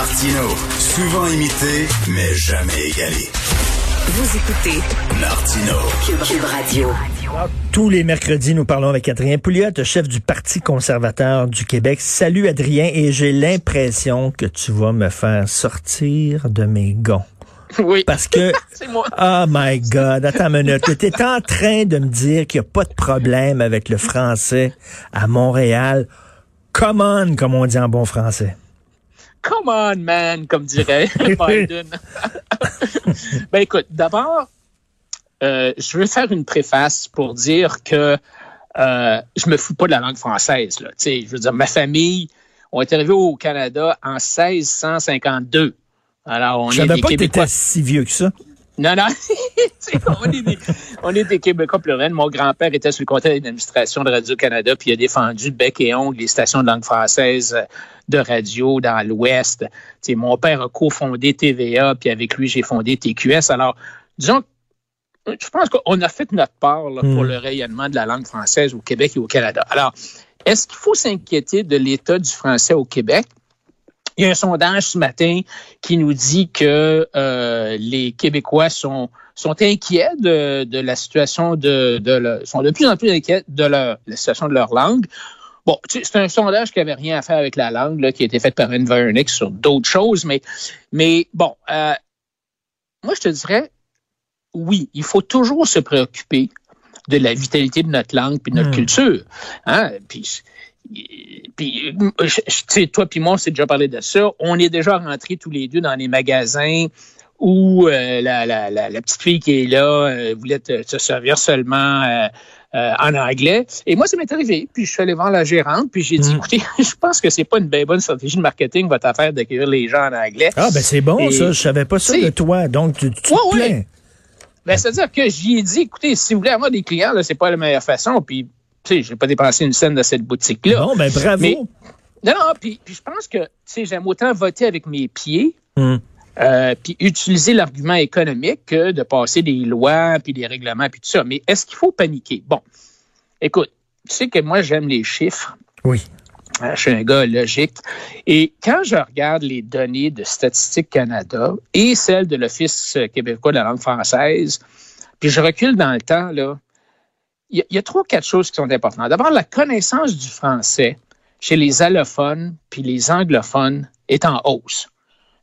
Martino, souvent imité, mais jamais égalé. Vous écoutez Martino. Cube Radio. Tous les mercredis, nous parlons avec Adrien Pouliot, chef du Parti conservateur du Québec. Salut Adrien, et j'ai l'impression que tu vas me faire sortir de mes gonds. Oui. Parce que, C'est moi. oh my God, attends une minute, tu es en train de me dire qu'il n'y a pas de problème avec le français à Montréal. Come on, comme on dit en bon français. Come on, man, comme dirait Biden. ben écoute, d'abord, euh, je veux faire une préface pour dire que euh, je me fous pas de la langue française. Là. Je veux dire, ma famille ont été arrivés au Canada en 1652. Alors, on Je est savais des pas que tu Québécois. étais si vieux que ça. Non, non. On, est des, on est des Québécois pluriels. Mon grand-père était sur le conseil d'administration de Radio-Canada, puis il a défendu bec et ongle les stations de langue française euh, de radio dans l'Ouest. Mon père a cofondé TVA, puis avec lui, j'ai fondé TQS. Alors, disons, je pense qu'on a fait notre part là, pour Hmm. le rayonnement de la langue française au Québec et au Canada. Alors, est-ce qu'il faut s'inquiéter de l'état du français au Québec? Il y a un sondage ce matin qui nous dit que euh, les Québécois sont, sont inquiets de, de la situation de, de le- sont de plus en plus inquiets de leur- la situation de leur langue. Bon, c'est un sondage qui avait rien à faire avec la langue, là, qui a été fait par Environics sur d'autres choses, mais, mais bon, euh, moi je te dirais, oui, il faut toujours se préoccuper de la vitalité de notre langue puis de notre Hmm. culture. Hein? Puis, puis, euh, tu toi puis moi, on s'est déjà parlé de ça. On est déjà rentrés tous les deux dans les magasins où euh, la, la, la, la petite fille qui est là euh, voulait te- se servir seulement euh, en anglais. Et moi, ça m'est arrivé. Puis je suis allé voir la gérante, puis j'ai dit, Mm. écoutez, je pense que c'est pas une bien bonne stratégie de marketing, votre affaire d'accueillir les gens en anglais. Ah, ben c'est bon, Et- ça. Je savais pas ça de toi. Donc, tu, tu Ouais, te ouais. plains. Ben, c'est-à-dire que j'y ai dit, écoutez, si vous voulez avoir des clients, là, c'est pas la meilleure façon. Puis, sais, j'ai pas dépensé une scène de cette boutique-là. Bon, ben bravo. Mais- Non, non, puis, puis je pense que, tu sais, j'aime autant voter avec mes pieds, Hum. euh, puis utiliser l'argument économique que de passer des lois, puis des règlements, puis tout ça. Mais est-ce qu'il faut paniquer? Bon, écoute, tu sais que moi, j'aime les chiffres. Oui. Euh, Je suis un gars logique. Et quand je regarde les données de Statistique Canada et celles de l'Office québécois de la langue française, puis je recule dans le temps, là, il y, a- trois, quatre choses qui sont importantes. D'abord, la connaissance du français chez les allophones puis les anglophones est en hausse.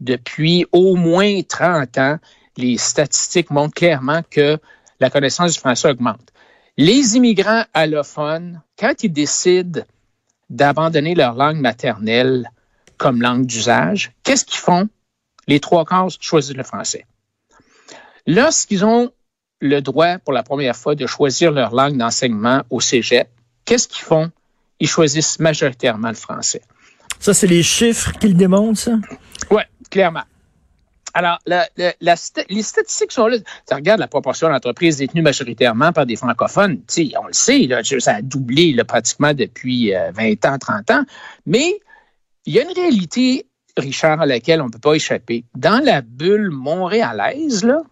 Depuis au moins 30 ans, les statistiques montrent clairement que la connaissance du français augmente. Les immigrants allophones, quand ils décident d'abandonner leur langue maternelle comme langue d'usage, qu'est-ce qu'ils font? Les trois quarts choisissent le français. Lorsqu'ils ont le droit pour la première fois de choisir leur langue d'enseignement au cégep, qu'est-ce qu'ils font? Ils choisissent majoritairement le français. Ça, c'est les chiffres qui le démontrent, ça? Oui, clairement. Alors, la- la- la sta- les statistiques sont là. Tu regardes la proportion d'entreprises détenues majoritairement par des francophones. On le sait, là, ça a doublé là, pratiquement depuis euh, 20 ans, 30 ans. Mais il y a une réalité, Richard, à laquelle on ne peut pas échapper. Dans la bulle montréalaise, là,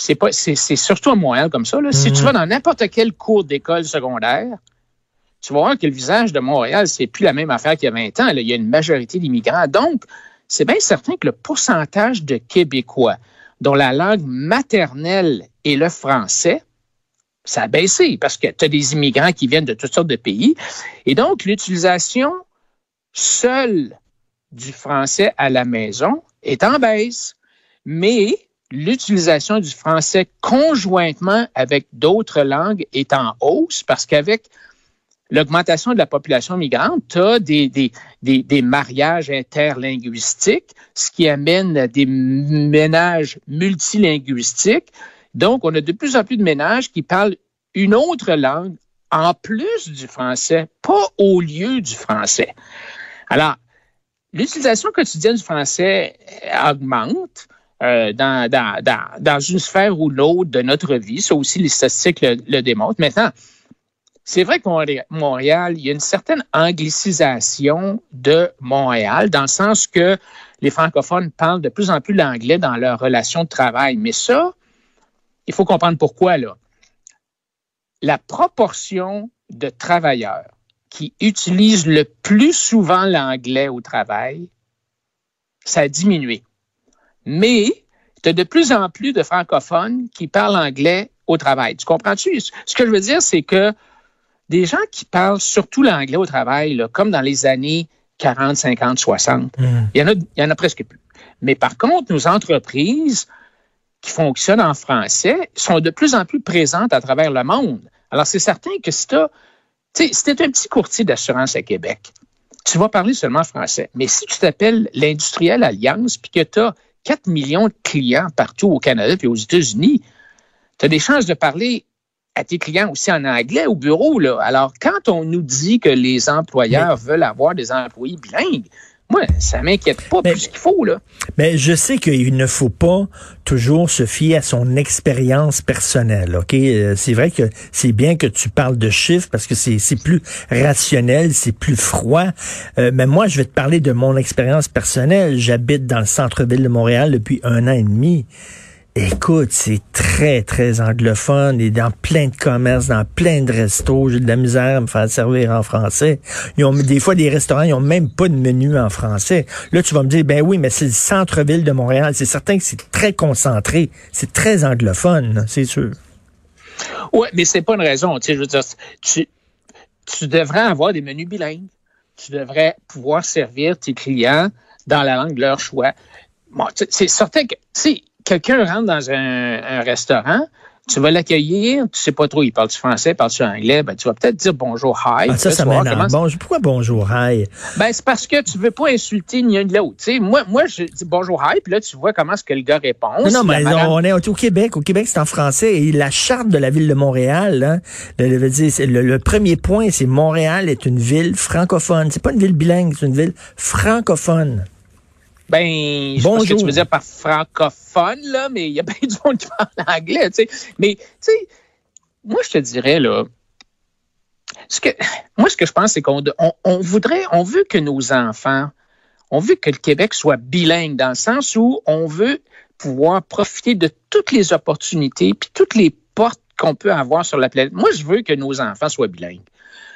c'est pas, c'est, c'est surtout à Montréal comme ça. Là. Si Mhm. tu vas dans n'importe quel cours d'école secondaire, tu vas voir que le visage de Montréal, c'est plus la même affaire qu'il y a 20 ans. Là. Il y a une majorité d'immigrants. Donc, c'est bien certain que le pourcentage de Québécois dont la langue maternelle est le français, ça a baissé parce que tu as des immigrants qui viennent de toutes sortes de pays. Et donc, l'utilisation seule du français à la maison est en baisse. Mais l'utilisation du français conjointement avec d'autres langues est en hausse parce qu'avec l'augmentation de la population migrante, tu as des, des, des, des mariages interlinguistiques, ce qui amène des ménages multilinguistiques. Donc, on a de plus en plus de ménages qui parlent une autre langue en plus du français, pas au lieu du français. Alors, l'utilisation quotidienne du français augmente. Euh, dans, dans, dans, dans une sphère ou l'autre de notre vie. Ça aussi, les statistiques le, démontrent. Maintenant, c'est vrai qu'à Montréal, il y a une certaine anglicisation de Montréal, dans le sens que les francophones parlent de plus en plus l'anglais dans leurs relations de travail. Mais ça, il faut comprendre pourquoi, là. La proportion de travailleurs qui utilisent le plus souvent l'anglais au travail ça a diminué. Mais tu as de plus en plus de francophones qui parlent anglais au travail. Tu comprends-tu? Ce que je veux dire, c'est que des gens qui parlent surtout l'anglais au travail, là, comme dans les années 40, 50, 60, il, y en a, il y en a presque plus. Mais par contre, nos entreprises qui fonctionnent en français sont de plus en plus présentes à travers le monde. Alors, c'est certain que si tu si es un petit courtier d'assurance à Québec, tu vas parler seulement français. Mais si tu t'appelles l'Industriel Alliance puis que tu as 4 millions de clients partout au Canada et aux États-Unis, tu as des chances de parler à tes clients aussi en anglais au bureau. Là. Alors, quand on nous dit que les employeurs veulent avoir des employés bilingues, moi, ça m'inquiète pas plus qu'il faut, là. Mais je sais qu'il ne faut pas toujours se fier à son expérience personnelle, OK? Euh, c'est vrai que c'est bien que tu parles de chiffres parce que c'est plus rationnel, c'est plus froid. Euh, mais moi, je vais te parler de mon expérience personnelle. J'habite dans le centre-ville de Montréal depuis un an et demi. Écoute, c'est très, très anglophone et dans plein de commerces, dans plein de restos. J'ai de la misère à me faire servir en français. Des fois, des restaurants, ils ont même pas de menu en français. Là, tu vas me dire, ben oui, mais c'est le centre-ville de Montréal. C'est certain que c'est très concentré. C'est très anglophone, c'est sûr. Oui, mais c'est pas une raison. Tu je veux dire, tu, tu devrais avoir des menus bilingues. Tu devrais pouvoir servir tes clients dans la langue de leur choix. Bon, c'est certain que, tu quelqu'un rentre dans un, restaurant, tu vas l'accueillir, tu sais pas trop, il parle du français, parle du anglais, ben, tu vas peut-être dire bonjour, hi. Ah, ça, ça m'énerve. Pourquoi bonjour, hi? Ben, c'est parce que tu veux pas insulter ni un ni l'autre. moi, moi, je dis bonjour, hi, puis là, tu vois comment est-ce que le gars répond. Non, non, mais on est au Québec. Au Québec, c'est en français. Et la charte de la ville de Montréal, hein, le, le, premier point, c'est Montréal est une ville francophone. C'est pas une ville bilingue, c'est une ville francophone. Ben, je sais pas ce que tu veux dire par francophone, là, mais il y a bien du monde qui parle anglais, tu sais. Mais, tu sais, moi, je te dirais, là, ce que, moi, ce que je pense, c'est qu'on on, voudrait, on veut que nos enfants, on veut que le Québec soit bilingue dans le sens où on veut pouvoir profiter de toutes les opportunités puis toutes les portes qu'on peut avoir sur la planète. Moi, je veux que nos enfants soient bilingues.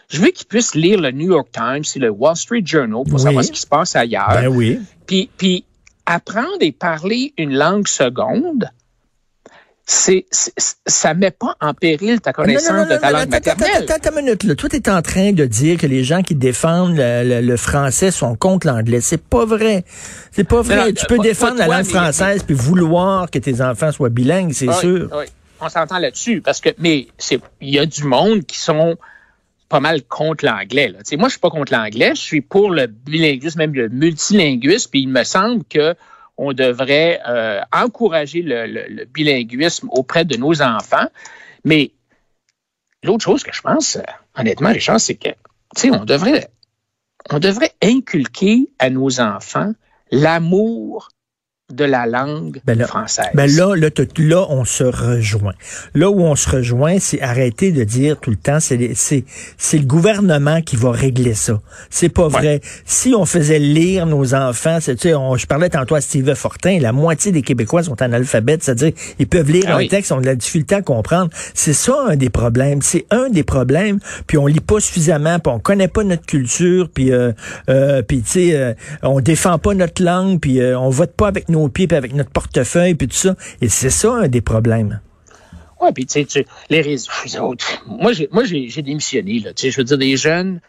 Je veux qu'ils puissent lire le New York Times et le Wall Street Journal pour savoir ce qui se passe ailleurs. Ben oui. Puis, puis apprendre et parler une langue seconde, c'est, ça met pas en péril ta connaissance de ta langue maternelle. Attends, une minute. Là. Toi, tu es en train de dire que les gens qui défendent le, français sont contre l'anglais. C'est pas vrai. C'est pas vrai. tu peux défendre la langue française puis vouloir que tes enfants soient bilingues, c'est sûr. Oui, on s'entend là-dessus. Parce que, mais il y a du monde qui sont pas mal contre l'anglais. Moi, je suis pas contre l'anglais, je suis pour le bilinguisme, même le multilinguisme, puis il me semble que on devrait euh, encourager le, bilinguisme auprès de nos enfants. Mais l'autre chose que je pense, euh, honnêtement, Richard, c'est que, on devrait, on devrait inculquer à nos enfants l'amour de la langue ben française. Ben là, là, là, on se rejoint. Là où on se rejoint, c'est arrêter de dire tout le temps, c'est c'est le gouvernement qui va régler ça. C'est pas vrai. Si on faisait lire nos enfants, tu sais, je parlais tantôt à Steve Fortin, la moitié des Québécois sont analphabètes, c'est-à-dire ils peuvent lire ah un texte, on a de la difficulté à comprendre. C'est ça un des problèmes. C'est un des problèmes. Puis on lit pas suffisamment, puis on connaît pas notre culture, puis euh, euh puis tu sais, euh, on défend pas notre langue, puis euh, on vote pas avec nos pieds, puis avec notre portefeuille, puis tout ça. Et c'est ça un des problèmes. Oui, puis tu sais, les réseaux. Moi, j'ai, moi, j'ai, démissionné, là. Tu sais, je veux dire, des jeunes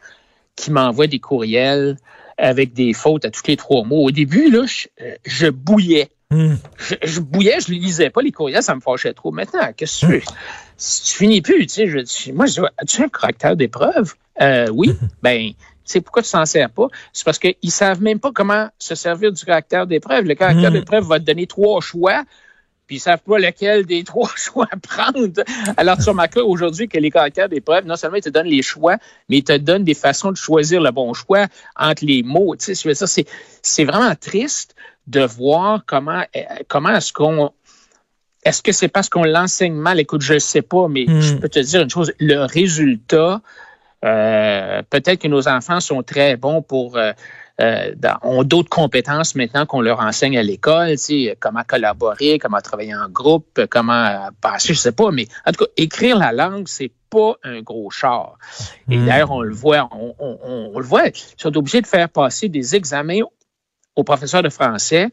qui m'envoient des courriels avec des fautes à tous les trois mots. Au début, là, je, bouillais. Je, bouillais, je ne lisais pas les courriels, ça me fâchait trop. Maintenant, qu'est-ce que tu? Si tu finis plus, tu sais, je, moi, je dis, as-tu un caractère d'épreuve? Euh, oui. ben, c'est pourquoi tu s'en sers pas? C'est parce qu'ils savent même pas comment se servir du caractère d'épreuve. Le caractère hmm. d'épreuve va te donner trois choix, puis ils savent pas lequel des trois choix prendre. Alors, tu remarques aujourd'hui que les caractères d'épreuve, non seulement ils te donnent les choix, mais ils te donnent des façons de choisir le bon choix entre les mots. Tu sais, c'est vraiment triste de voir comment, euh, comment est-ce qu'on est-ce que c'est parce qu'on l'enseigne mal? Écoute, je ne sais pas, mais je hmm. peux te dire une chose. Le résultat, euh, peut-être que nos enfants sont très bons pour euh, ont d'autres compétences maintenant qu'on leur enseigne à l'école, tu sais, comment collaborer, comment travailler en groupe, comment passer, je sais pas, mais en tout cas, écrire la langue, c'est pas un gros char. Et hmm. d'ailleurs, on le voit, on, le voit, ils sont obligés de faire passer des examens aux professeurs de français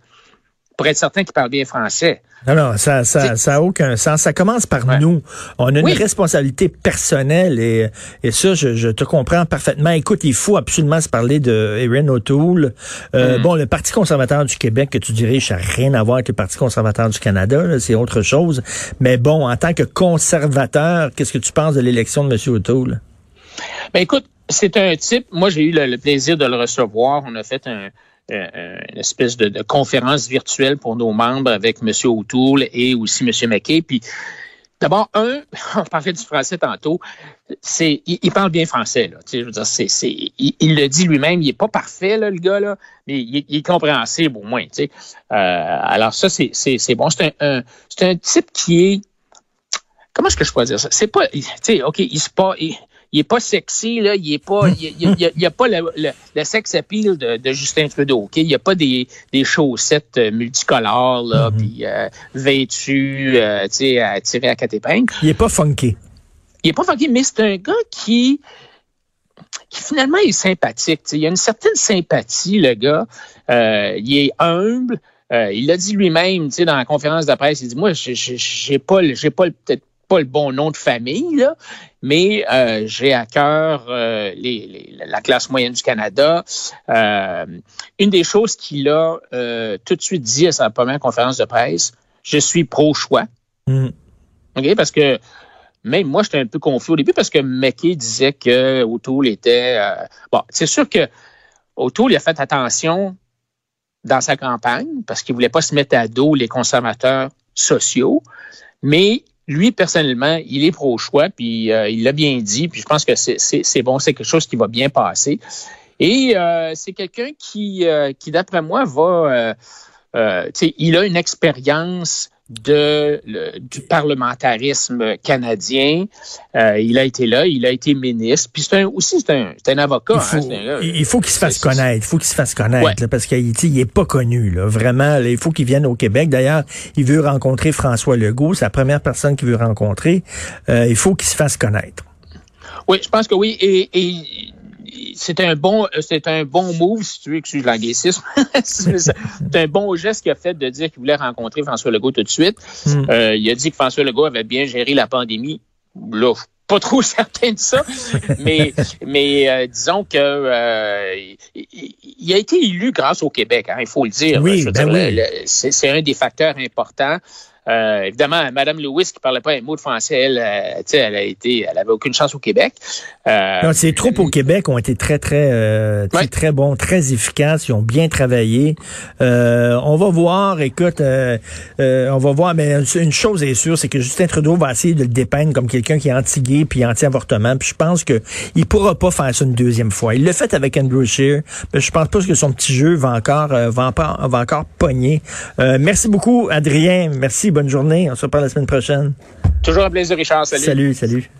pour être certain qu'ils parlent bien français. Non, non, ça, ça, ça a aucun sens. Ça commence par nous. On a une responsabilité personnelle et, et ça, je, je, te comprends parfaitement. Écoute, il faut absolument se parler de Erin O'Toole. Euh, mm. Bon, le Parti conservateur du Québec que tu diriges, ça n'a rien à voir avec le Parti conservateur du Canada, c'est autre chose. Mais bon, en tant que conservateur, qu'est-ce que tu penses de l'élection de M. O'Toole? Ben écoute, c'est un type, moi j'ai eu le plaisir de le recevoir. On a fait un euh, une espèce de, conférence virtuelle pour nos membres avec M. O'Toole et aussi M. McKay. Puis D'abord, un, on parlait du français tantôt, c'est, il, parle bien français, là. Je veux dire, c'est, c'est, il, le dit lui-même, il est pas parfait, là, le gars, là, mais il, est compréhensible au moins. Euh, alors ça, c'est, c'est, c'est bon. C'est un, c'est un type qui est, comment est-ce que je pourrais dire ça? C'est pas, OK, il se pas, est pas sexy, là, il est pas, il, y a, pas le, le, sex appeal de, de, Justin Trudeau, ok? Il y a pas des, des chaussettes euh, multicolores, là, mm puis euh, vêtues, euh, tu sais, à tirer à quatre épingles. Il est pas funky. Il est pas funky, mais c'est un gars qui, qui finalement est sympathique. Il a une certaine sympathie, le gars. Euh, il est humble. Euh, il l'a dit lui-même, tu sais, dans la conférence de presse, il dit, moi, j'ai pas, j'ai pas peut-être pas le bon nom de famille, là, mais euh, j'ai à cœur euh, les, la classe moyenne du Canada. Euh, une des choses qu'il a tout de suite dit à sa première conférence de presse, je suis pro-choix. Mm. OK, parce que même moi, j'étais un peu confus au début parce que McKay disait que O'Toole était... bon, c'est sûr que O'Toole a fait attention dans sa campagne parce qu'il voulait pas se mettre à dos les conservateurs sociaux, mais lui, personnellement, il est pro-choix, puis euh, il l'a bien dit, puis je pense que c'est bon, c'est quelque chose qui va bien passer. Et euh, c'est quelqu'un qui, euh, qui d'après moi, va... il a une expérience de, du parlementarisme canadien. Euh, il a été là, il a été ministre. Puis c'est un, aussi, c'est un, un, avocat. Il faut, qu'il se fasse connaître. Il faut qu'il se fasse connaître parce qu'il n'est pas connu. Là. Vraiment, il faut qu'il vienne au Québec. D'ailleurs, il veut rencontrer François Legault. C'est la première personne qu'il veut rencontrer. Euh, il faut qu'il se fasse connaître. Oui, je pense que oui. Et, et c'est un bon, euh, c'est un bon move, si tu veux, excuse l'anglicisme. c'est un bon geste qu'il a fait de dire qu'il voulait rencontrer François Legault tout de suite. Hmm. Euh, il a dit que François Legault avait bien géré la pandémie. Là, pas trop certain de ça, mais mais euh, disons que il, a été élu grâce au Québec, hein, il faut le dire. Oui, ben oui. c'est un des facteurs importants. Euh, évidemment, Mme Lewis, qui parlait pas un mot de français, elle, euh, elle a été, elle avait aucune chance au Québec. Euh, ces troupes au Québec ont été très, très, euh, très bons, très efficaces. Ils ont bien travaillé. on va voir, écoute, on va voir, mais une chose est sûre, c'est que Justin Trudeau va essayer de le dépeindre comme quelqu'un qui est anti-gay puis anti-avortement. Puis je pense que il pourra pas faire ça une deuxième fois. Il l'a fait avec Andrew Scheer, mais je pense pas que son petit jeu va encore, va, va encore pogner. merci beaucoup, Adrien. Merci bonne journée. On se reparle la semaine prochaine. Toujours un plaisir, Richard. Salut. Salut, salut.